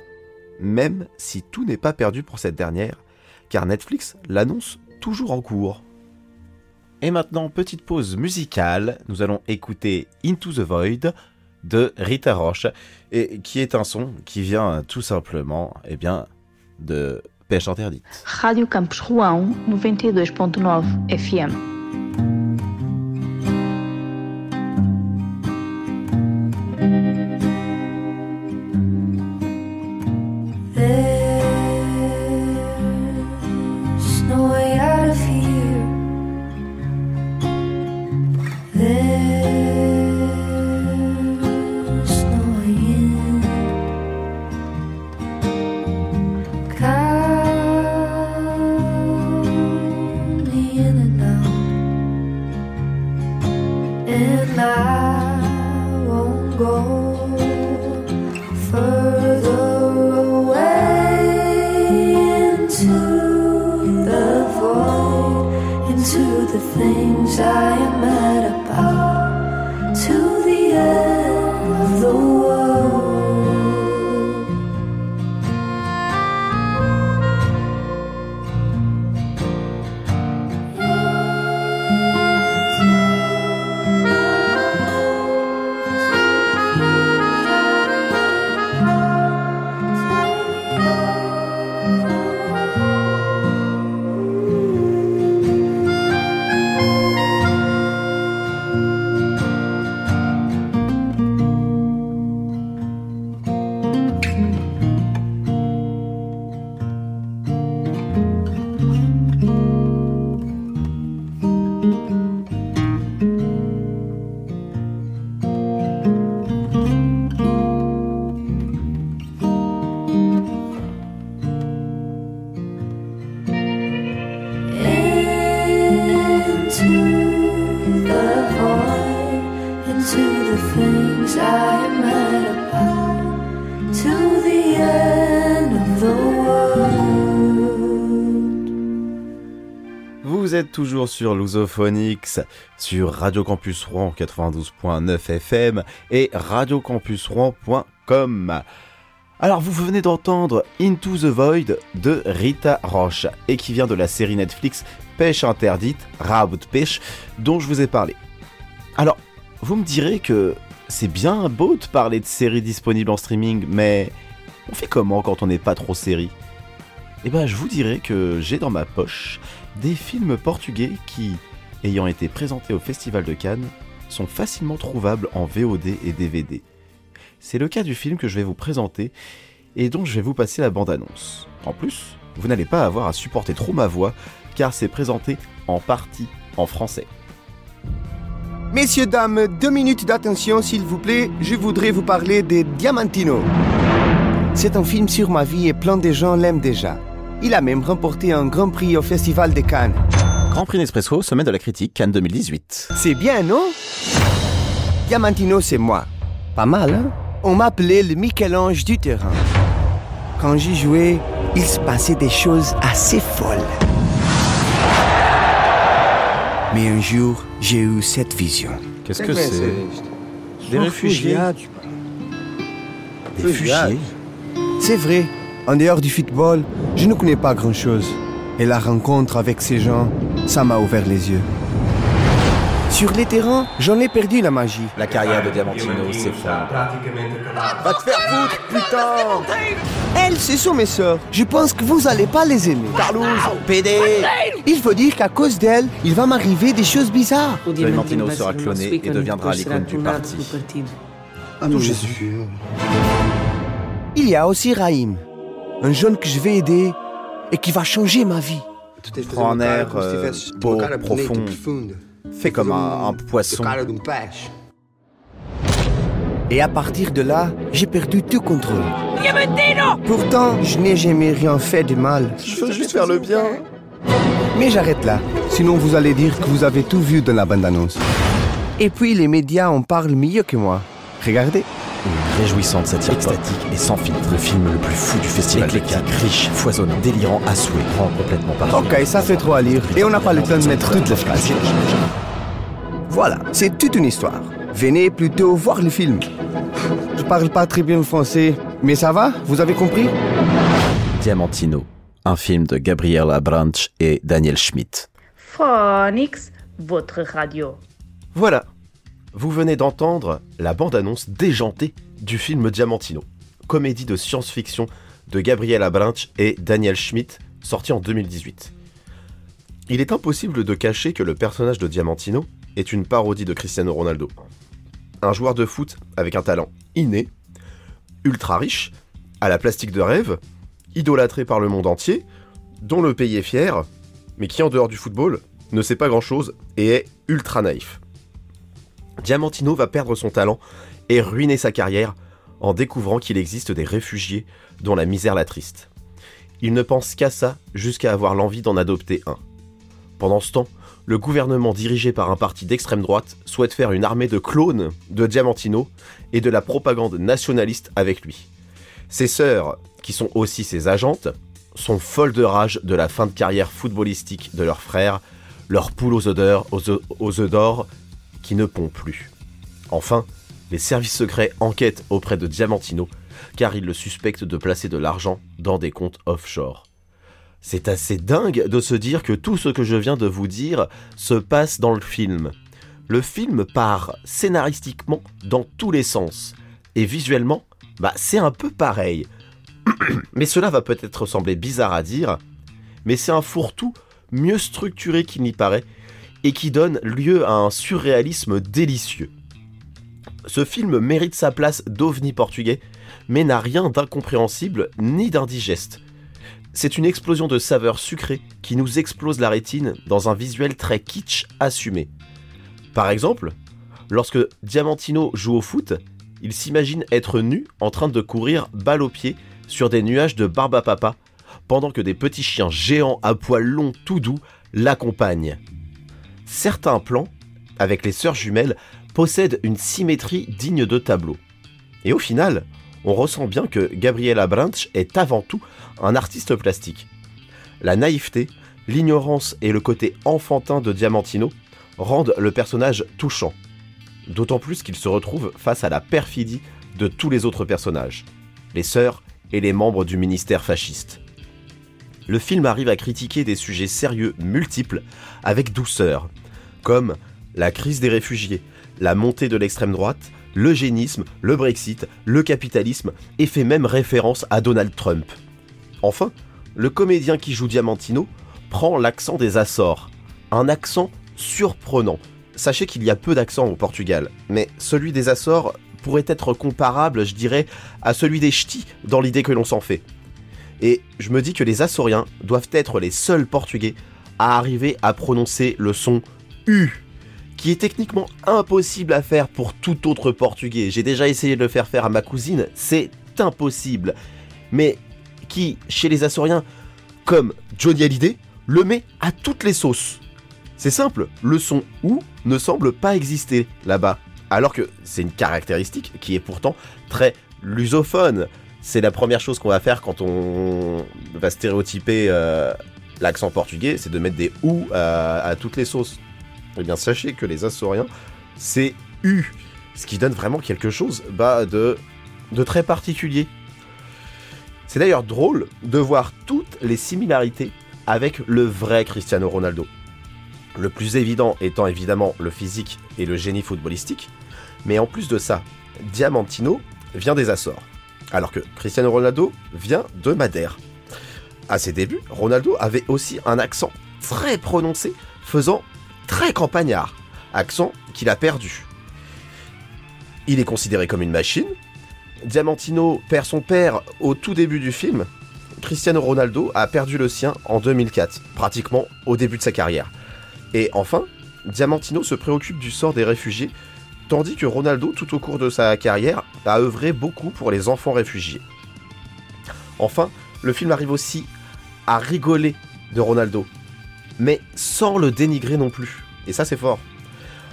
Même si tout n'est pas perdu pour cette dernière, car Netflix l'annonce toujours en cours. Et maintenant, petite pause musicale. Nous allons écouter Into the Void de Rita Roche, et qui est un son qui vient tout simplement, eh bien, de Pêche Interdite. Radio Campus Rouen 92.9 FM. Sur Lusophonix, sur Radio Campus Rouen 92.9 FM et radiocampusrouen.com. Alors vous venez d'entendre Into the Void de Rita Roche et qui vient de la série Netflix Pêche interdite, Rabout Pêche, dont je vous ai parlé. Alors, vous me direz que c'est bien beau de parler de séries disponibles en streaming, mais on fait comment quand on n'est pas trop série? Eh ben, je vous dirais que j'ai dans ma poche des films portugais qui, ayant été présentés au Festival de Cannes, sont facilement trouvables en VOD et DVD. C'est le cas du film que je vais vous présenter et dont je vais vous passer la bande-annonce. En plus, vous n'allez pas avoir à supporter trop ma voix car c'est présenté en partie en français. Messieurs, dames, deux minutes d'attention s'il vous plaît. Je voudrais vous parler de Diamantino. C'est un film sur ma vie et plein de gens l'aiment déjà. Il a même remporté un grand prix au Festival de Cannes. Grand Prix Nespresso, semaine de la critique, Cannes 2018. C'est bien, non? Diamantino, c'est moi. Pas mal, hein? On m'appelait le Michel-Ange du terrain. Quand j'y jouais, il se passait des choses assez folles. Mais un jour, j'ai eu cette vision. Qu'est-ce que c'est? Des réfugiés Des réfugiés C'est vrai, en dehors du football, je ne connais pas grand-chose. Et la rencontre avec ces gens, ça m'a ouvert les yeux. Sur les terrains, j'en ai perdu la magie. La carrière de Diamantino s'effondre. Va te faire foutre, putain Elles, ce sont mes sœurs. Je pense que vous allez pas les aimer. Carlos, PD Il faut dire qu'à cause d'elles, il va m'arriver des choses bizarres. Diamantino sera cloné et deviendra l'icône du parti. Ah non, Jésus. Il y a aussi Raïm, un jeune que je vais aider et qui va changer ma vie. Prends un air euh, beau, profond, fait comme un, un poisson. Et à partir de là, j'ai perdu tout contrôle. Pourtant, je n'ai jamais rien fait de mal. Je veux juste faire le bien. Mais j'arrête là, sinon vous allez dire que vous avez tout vu dans la bande-annonce. Et puis les médias en parlent mieux que moi. Regardez. Une réjouissante satire extatique et sans filtre. Le film le plus fou du festival. Éclectique, riche, foisonnant, délirant à souhait. Prend complètement par Ok, ça fait trop à lire. Et on n'a pas le temps de mettre toutes les phrases. Voilà, c'est toute une histoire. Venez plutôt voir le film. Je parle pas très bien le français, mais ça va? Vous avez compris? Diamantino, un film de Gabriel Abranch et Daniel Schmidt. Phonics, votre radio. Voilà, vous venez d'entendre la bande-annonce déjantée du film Diamantino, comédie de science-fiction de Gabriel Branch et Daniel Schmidt, sorti en 2018. Il est impossible de cacher que le personnage de Diamantino est une parodie de Cristiano Ronaldo. Un joueur de foot avec un talent inné, ultra riche, à la plastique de rêve, idolâtré par le monde entier, dont le pays est fier, mais qui en dehors du football ne sait pas grand-chose et est ultra naïf. Diamantino va perdre son talent et ruiner sa carrière en découvrant qu'il existe des réfugiés dont la misère l'attriste. Il ne pense qu'à ça jusqu'à avoir l'envie d'en adopter un. Pendant ce temps, le gouvernement dirigé par un parti d'extrême droite souhaite faire une armée de clones de Diamantino et de la propagande nationaliste avec lui. Ses sœurs, qui sont aussi ses agentes, sont folles de rage de la fin de carrière footballistique de leur frère, leur poule aux odeurs, aux d'or, ne pond plus. Enfin, les services secrets enquêtent auprès de Diamantino, car ils le suspectent de placer de l'argent dans des comptes offshore. C'est assez dingue de se dire que tout ce que je viens de vous dire se passe dans le film. Le film part scénaristiquement dans tous les sens, et visuellement, bah c'est un peu pareil. mais cela va peut-être sembler bizarre à dire, mais c'est un fourre-tout mieux structuré qu'il n'y paraît, et qui donne lieu à un surréalisme délicieux. Ce film mérite sa place d'ovni portugais, mais n'a rien d'incompréhensible ni d'indigeste. C'est une explosion de saveurs sucrées qui nous explose la rétine dans un visuel très kitsch assumé. Par exemple, lorsque Diamantino joue au foot, il s'imagine être nu en train de courir balle au pied sur des nuages de barbe à papa, pendant que des petits chiens géants à poils longs tout doux l'accompagnent. Certains plans, avec les sœurs jumelles, possèdent une symétrie digne de tableau. Et au final, on ressent bien que Gabriela Branch est avant tout un artiste plastique. La naïveté, l'ignorance et le côté enfantin de Diamantino rendent le personnage touchant. D'autant plus qu'il se retrouve face à la perfidie de tous les autres personnages, les sœurs et les membres du ministère fasciste. Le film arrive à critiquer des sujets sérieux multiples avec douceur, comme la crise des réfugiés, la montée de l'extrême droite, l'eugénisme, le Brexit, le capitalisme, et fait même référence à Donald Trump. Enfin, le comédien qui joue Diamantino prend l'accent des Açores, un accent surprenant. Sachez qu'il y a peu d'accents au Portugal, mais celui des Açores pourrait être comparable, je dirais, à celui des ch'tis dans l'idée que l'on s'en fait. Et je me dis que les Açoriens doivent être les seuls Portugais à arriver à prononcer le son U, qui est techniquement impossible à faire pour tout autre Portugais. J'ai déjà essayé de le faire faire à ma cousine, c'est impossible. Mais qui, chez les Açoriens, comme Johnny Hallyday, le met à toutes les sauces. C'est simple, le son OU ne semble pas exister là-bas, alors que c'est une caractéristique qui est pourtant très lusophone. C'est la première chose qu'on va faire quand on va stéréotyper euh, l'accent portugais, c'est de mettre des OU à, à toutes les sauces. Eh bien, sachez que les Açoriens, c'est U, ce qui donne vraiment quelque chose bah, de, de très particulier. C'est d'ailleurs drôle de voir toutes les similarités avec le vrai Cristiano Ronaldo. Le plus évident étant évidemment le physique et le génie footballistique, mais en plus de ça, Diamantino vient des Açores, alors que Cristiano Ronaldo vient de Madère. À ses débuts, Ronaldo avait aussi un accent très prononcé, faisant très campagnard, accent qu'il a perdu. Il est considéré comme une machine. Diamantino perd son père au tout début du film. Cristiano Ronaldo a perdu le sien en 2004, pratiquement au début de sa carrière. Et enfin, Diamantino se préoccupe du sort des réfugiés, tandis que Ronaldo, tout au cours de sa carrière, a œuvré beaucoup pour les enfants réfugiés. Enfin, le film arrive aussi à rigoler de Ronaldo, mais sans le dénigrer non plus. Et ça, c'est fort.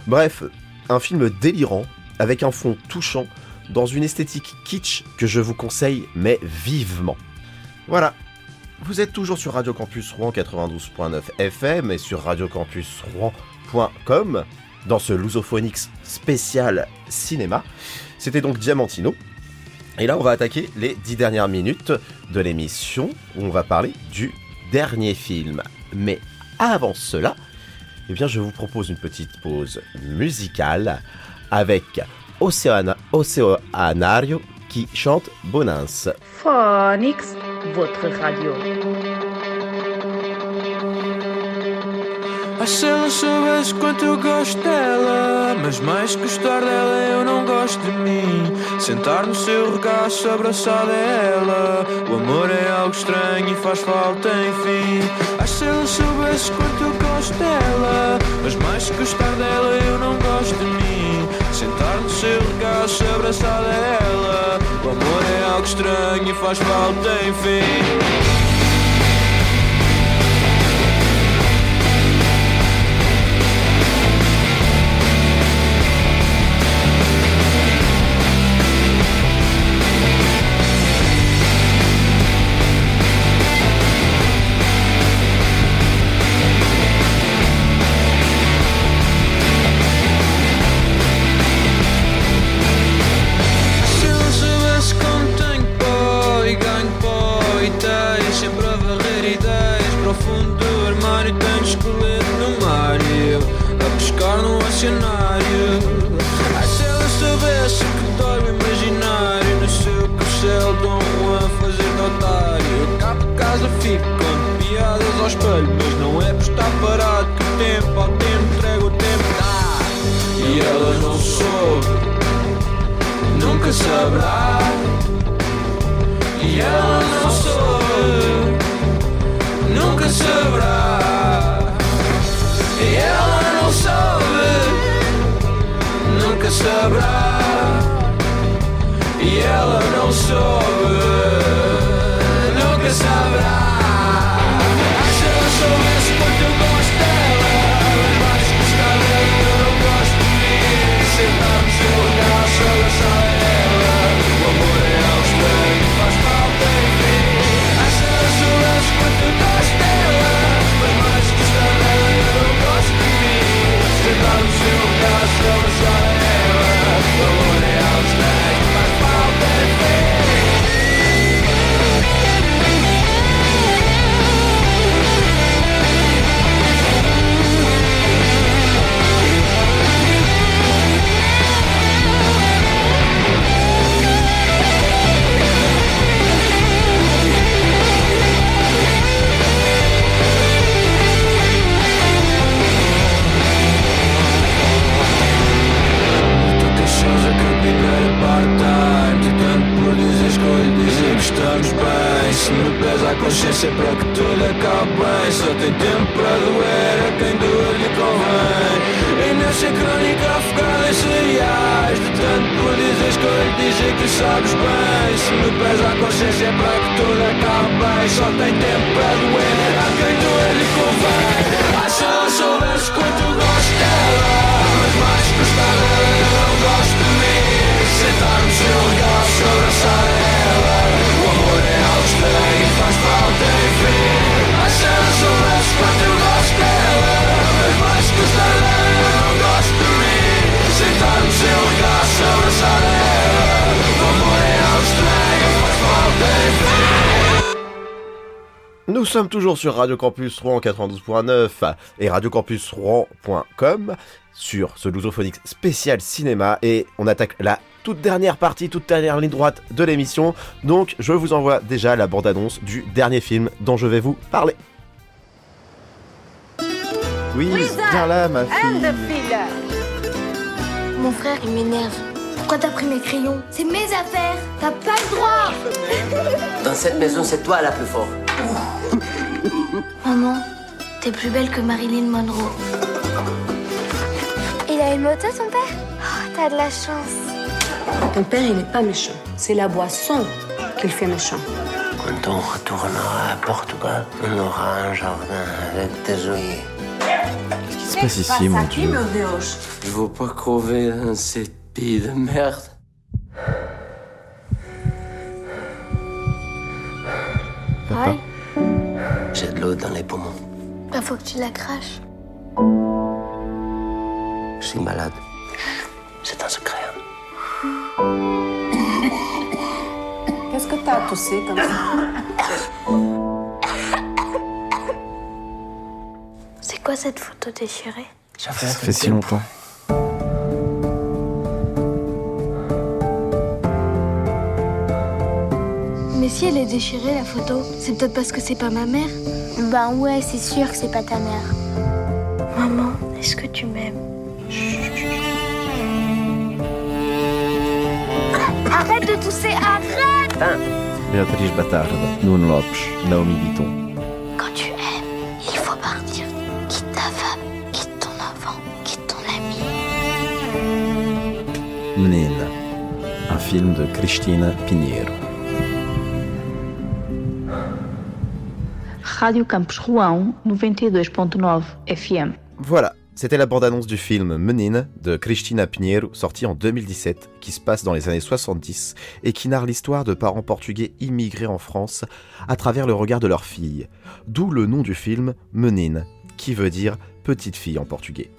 Bref, un film délirant, avec un fond touchant, dans une esthétique kitsch que je vous conseille, mais vivement. Voilà. Vous êtes toujours sur Radio Campus Rouen 92.9 FM et sur radiocampusrouen.com dans ce Lusophonix spécial cinéma. C'était donc Diamantino. Et là, on va attaquer les dix dernières minutes de l'émission où on va parler du dernier film. Mais avant cela, eh bien je vous propose une petite pause musicale avec Oceana, Oceanario qui chante Bonins. Phonics, votre radio. Ah, se ela soubesse quanto eu gosto dela Mas mais que gostar dela eu não gosto de mim. Sentar no seu regaço abraçado a ela O amor é algo estranho e faz falta enfim. Ah, se ela soubesse quanto eu gosto dela Mas mais que gostar dela eu não gosto de mim. Sentar no seu regaço abraçado a ela O amor é algo estranho e faz falta enfim consciência para que tudo acabe bem. Só tem tempo para doer a quem doer lhe convém. Inércia crónica afogada em cereais tanto por dizes que eu lhe dizer que sabes bem. Se me pesa a consciência para que tudo acabe bem. Só tem tempo para doer a quem doer lhe convém. Ah, se ela soubesse quanto gosto dela Mas mais gostar dela não gosto de mim. Sentar no seu lugar, se abraçar ela. O amor é algo estranho Nous sommes toujours sur Radio Campus Rouen 92.9 et radiocampusrouen.com sur ce Lusophonique spécial cinéma et on attaque la toute dernière partie, toute dernière ligne droite de l'émission. Donc je vous envoie déjà la bande-annonce du dernier film dont je vais vous parler. Oui, viens là ma fille. Mon frère, il m'énerve. Pourquoi t'as pris mes crayons? C'est mes affaires. T'as pas le droit. Dans cette maison, c'est toi la plus forte. Maman, t'es plus belle que Marilyn Monroe. Il a une moto, ton père? Oh, T'as de la chance. Ton père, il n'est pas méchant. C'est la boisson qu'il fait méchant. Quand on retournera à Portugal, on aura un jardin avec des œillets. Qu'est-ce qui se passe ici, mon dieu Je veux pas crever dans cette pile de merde. Papa. Ouais. J'ai de l'eau dans les poumons. Bah, faut que tu la craches. Je suis malade. C'est un secret. Qu'est-ce que t'as toussé comme ça C'est quoi cette photo déchirée Ça fait si longtemps. Mais si elle est déchirée, la photo, c'est peut-être parce que c'est pas ma mère Ben ouais, c'est sûr que c'est pas ta mère. Maman, est-ce que tu m'aimes? Arrête de tousser, arrête Beatriz Batarda, Nuno Lopes, Naomi Bitton. Quand tu aimes, il faut partir. Quitte ta femme, quitte ton enfant, quitte ton ami. Menina, un film de Cristina Pinheiro. Rádio Campus Rouen 92.9 FM. Voilà, c'était la bande-annonce du film Menin de Cristina Pinheiro, sorti en 2017, qui se passe dans les années 70 et qui narre l'histoire de parents portugais immigrés en France à travers le regard de leur fille. D'où le nom du film Menin, qui veut dire petite fille en portugais.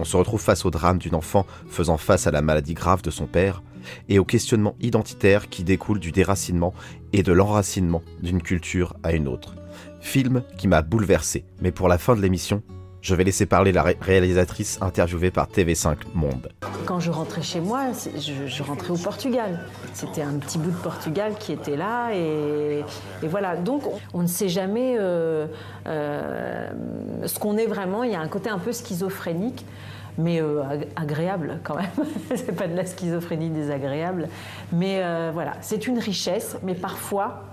On se retrouve face au drame d'une enfant faisant face à la maladie grave de son père et au questionnement identitaire qui découle du déracinement et de l'enracinement d'une culture à une autre. Film qui m'a bouleversé, mais pour la fin de l'émission, je vais laisser parler la ré- réalisatrice interviewée par TV5 Monde. Quand je rentrais chez moi, je, rentrais au Portugal. C'était un petit bout de Portugal qui était là et, voilà. Donc on, ne sait jamais euh, euh, ce qu'on est vraiment. Il y a un côté un peu schizophrénique, mais euh, ag- agréable quand même. c'est pas de la schizophrénie désagréable, mais voilà, c'est une richesse. Mais parfois,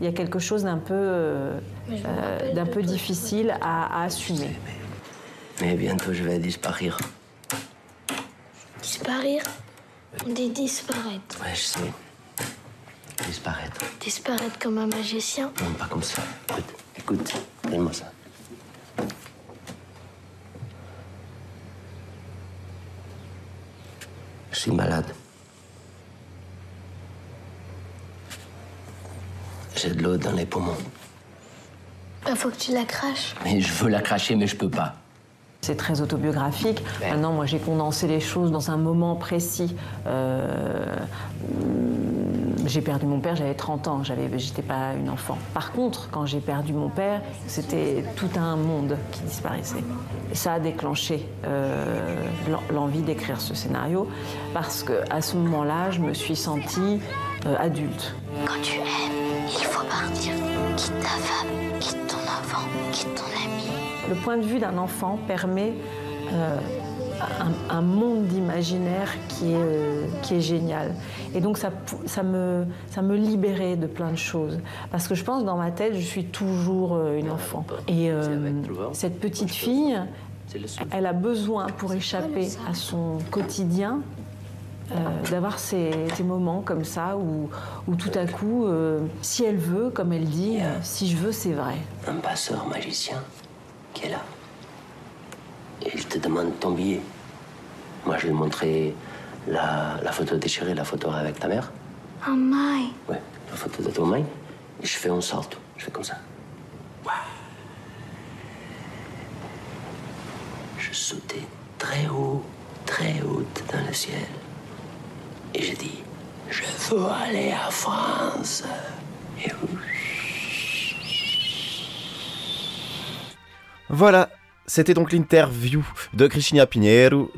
il y a quelque chose d'un peu, euh, euh, d'un peu difficile à, à assumer. Mais bientôt je vais disparaître. Disparaître On dit disparaître. Ouais, je sais. Disparaître. Disparaître comme un magicien? Non, pas comme ça. Écoute, écoute, donne-moi ça. Je suis malade. J'ai de l'eau dans les poumons. Bah, faut que tu la craches. Mais je veux la cracher, mais je peux pas. C'est très autobiographique. Maintenant, moi, j'ai condensé les choses dans un moment précis. Euh, j'ai perdu mon père, j'avais 30 ans, j'avais, j'étais pas une enfant. Par contre, quand j'ai perdu mon père, c'était tout un monde qui disparaissait. Et ça a déclenché euh, l'en- l'envie d'écrire ce scénario parce que à ce moment-là, je me suis sentie euh, adulte. Quand tu aimes, il faut partir. Quitte ta femme, quitte ton enfant, quitte ton ami. Le point de vue d'un enfant permet euh, un, un monde d'imaginaire qui, est, euh, qui est génial. Et donc ça, ça, me, ça me libérait de plein de choses. Parce que je pense dans ma tête, je suis toujours euh, une enfant. Et euh, cette petite fille, elle a besoin pour échapper à son quotidien euh, d'avoir ces, ces moments comme ça où, où tout à coup, euh, si elle veut, comme elle dit, euh, si je veux, c'est vrai. Un passeur magicien qui est là. Et il te demande ton billet. Moi, je lui ai montré la, la photo déchirée, la photo avec ta mère. Oh my. Ouais, la photo de ton mari. Et je fais un salto. Je fais comme ça. Je sautais très haut, très haut dans le ciel. Et je dis, je veux aller à France. Et Voilà, c'était donc l'interview de Cristina Pinheiro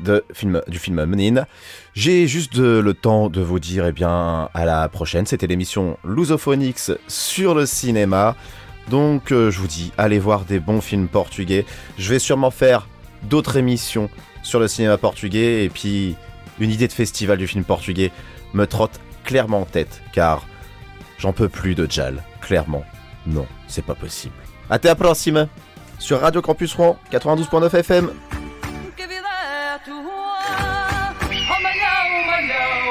du film Menin. J'ai juste le temps de vous dire, eh bien, à la prochaine. C'était l'émission Lusophonix sur le cinéma. Donc, euh, je vous dis, allez voir des bons films portugais. Je vais sûrement faire d'autres émissions sur le cinéma portugais. Et puis, une idée de festival du film portugais me trotte clairement en tête, car j'en peux plus de Jal. Clairement, non, c'est pas possible. Até a próxima! sur Radio Campus Rouen 92.9 FM.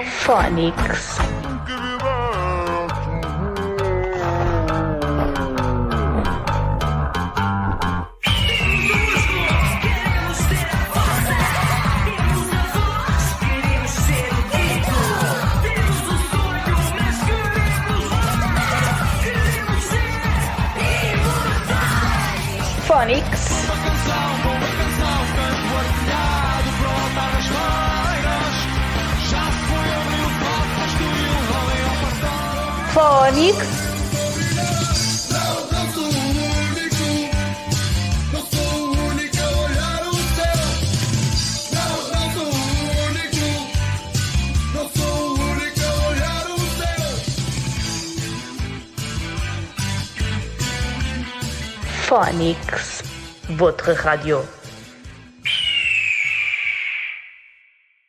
Phonics. Phonics. Phonics, votre radio.